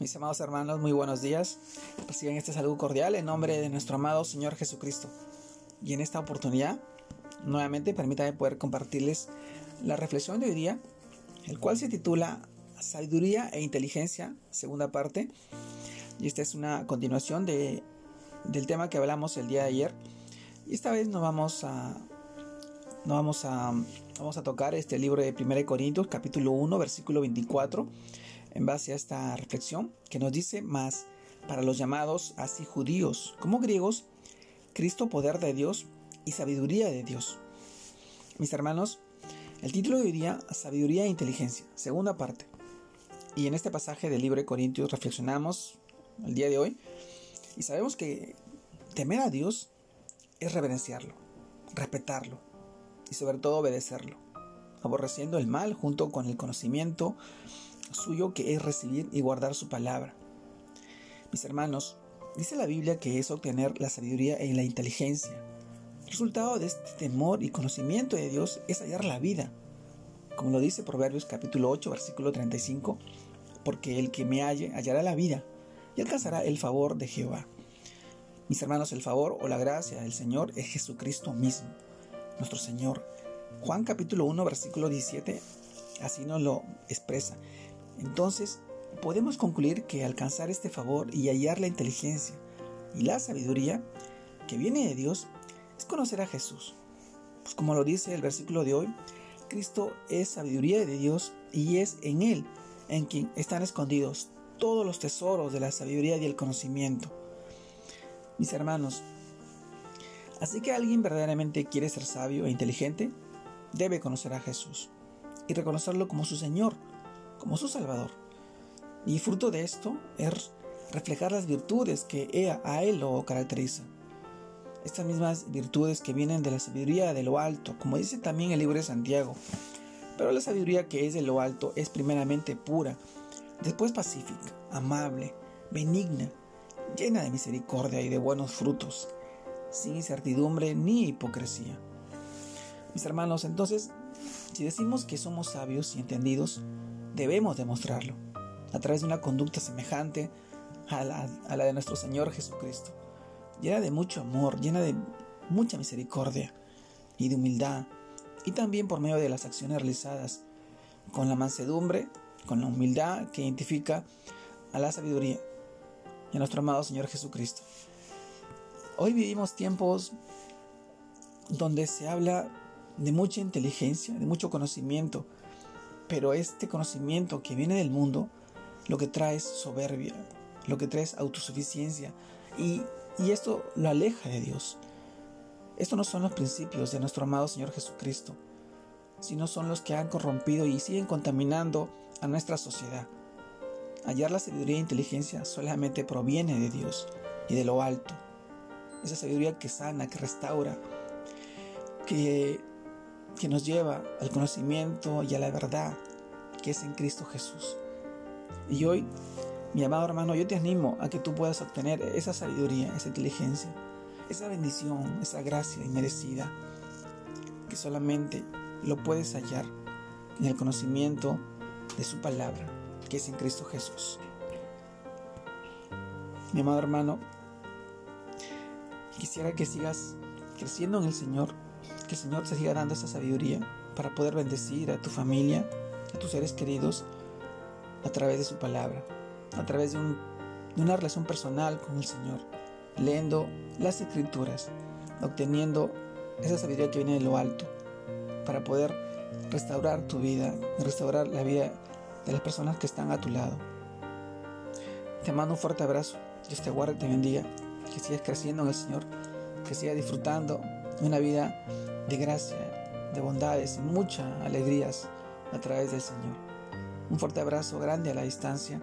Mis amados hermanos, muy buenos días. Reciben este saludo cordial en nombre de nuestro amado Señor Jesucristo. Y en esta oportunidad, nuevamente permítame poder compartirles la reflexión de hoy día, el cual se titula Sabiduría e Inteligencia, segunda parte. Y esta es una continuación de, del tema que hablamos el día de ayer. Y esta vez nos vamos a, nos vamos a, vamos a tocar este libro de 1 Corintios, capítulo 1, versículo 24 en base a esta reflexión que nos dice más para los llamados así judíos como griegos, Cristo poder de Dios y sabiduría de Dios. Mis hermanos, el título de hoy día, Sabiduría e Inteligencia, segunda parte. Y en este pasaje del libro de Corintios reflexionamos el día de hoy y sabemos que temer a Dios es reverenciarlo, respetarlo y sobre todo obedecerlo, aborreciendo el mal junto con el conocimiento suyo que es recibir y guardar su palabra. Mis hermanos, dice la Biblia que es obtener la sabiduría y la inteligencia. El resultado de este temor y conocimiento de Dios es hallar la vida. Como lo dice Proverbios capítulo 8, versículo 35, porque el que me halle hallará la vida y alcanzará el favor de Jehová. Mis hermanos, el favor o la gracia del Señor es Jesucristo mismo, nuestro Señor. Juan capítulo 1, versículo 17, así nos lo expresa. Entonces, podemos concluir que alcanzar este favor y hallar la inteligencia y la sabiduría que viene de Dios es conocer a Jesús. Pues como lo dice el versículo de hoy, Cristo es sabiduría de Dios y es en Él en quien están escondidos todos los tesoros de la sabiduría y el conocimiento. Mis hermanos, así que alguien verdaderamente quiere ser sabio e inteligente, debe conocer a Jesús y reconocerlo como su Señor como su Salvador. Y fruto de esto es reflejar las virtudes que a Él lo caracterizan. Estas mismas virtudes que vienen de la sabiduría de lo alto, como dice también el libro de Santiago. Pero la sabiduría que es de lo alto es primeramente pura, después pacífica, amable, benigna, llena de misericordia y de buenos frutos, sin incertidumbre ni hipocresía. Mis hermanos, entonces, si decimos que somos sabios y entendidos, debemos demostrarlo a través de una conducta semejante a la, de nuestro Señor Jesucristo, llena de mucho amor, llena de mucha misericordia y de humildad, y también por medio de las acciones realizadas con la mansedumbre, con la humildad que identifica a la sabiduría y a nuestro amado Señor Jesucristo. Hoy vivimos tiempos donde se habla de mucha inteligencia, de mucho conocimiento, pero este conocimiento que viene del mundo lo que trae es soberbia, lo que trae es autosuficiencia y, y esto lo aleja de Dios. Estos no son los principios de nuestro amado Señor Jesucristo, sino son los que han corrompido y siguen contaminando a nuestra sociedad. Hallar la sabiduría e inteligencia solamente proviene de Dios y de lo alto. Esa sabiduría que sana, que restaura, que que nos lleva al conocimiento y a la verdad que es en Cristo Jesús. Y hoy, mi amado hermano, yo te animo a que tú puedas obtener esa sabiduría, esa inteligencia, esa bendición, esa gracia inmerecida, que solamente lo puedes hallar en el conocimiento de su palabra, que es en Cristo Jesús. Mi amado hermano, quisiera que sigas creciendo en el Señor que el Señor te siga dando esa sabiduría para poder bendecir a tu familia, a tus seres queridos, a través de su palabra, a través de, una relación personal con el Señor, leyendo las escrituras, obteniendo esa sabiduría que viene de lo alto, para poder restaurar tu vida, restaurar la vida de las personas que están a tu lado. Te mando un fuerte abrazo. Dios te guarde y te bendiga. Que sigas creciendo en el Señor. Que sigas disfrutando una vida de gracia, de bondades y muchas alegrías a través del Señor. Un fuerte abrazo grande a la distancia.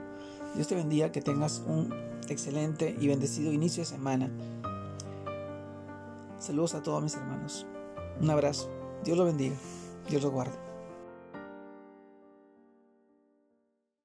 Dios te bendiga, que tengas un excelente y bendecido inicio de semana. Saludos a todos mis hermanos. Un abrazo. Dios lo bendiga. Dios lo guarde.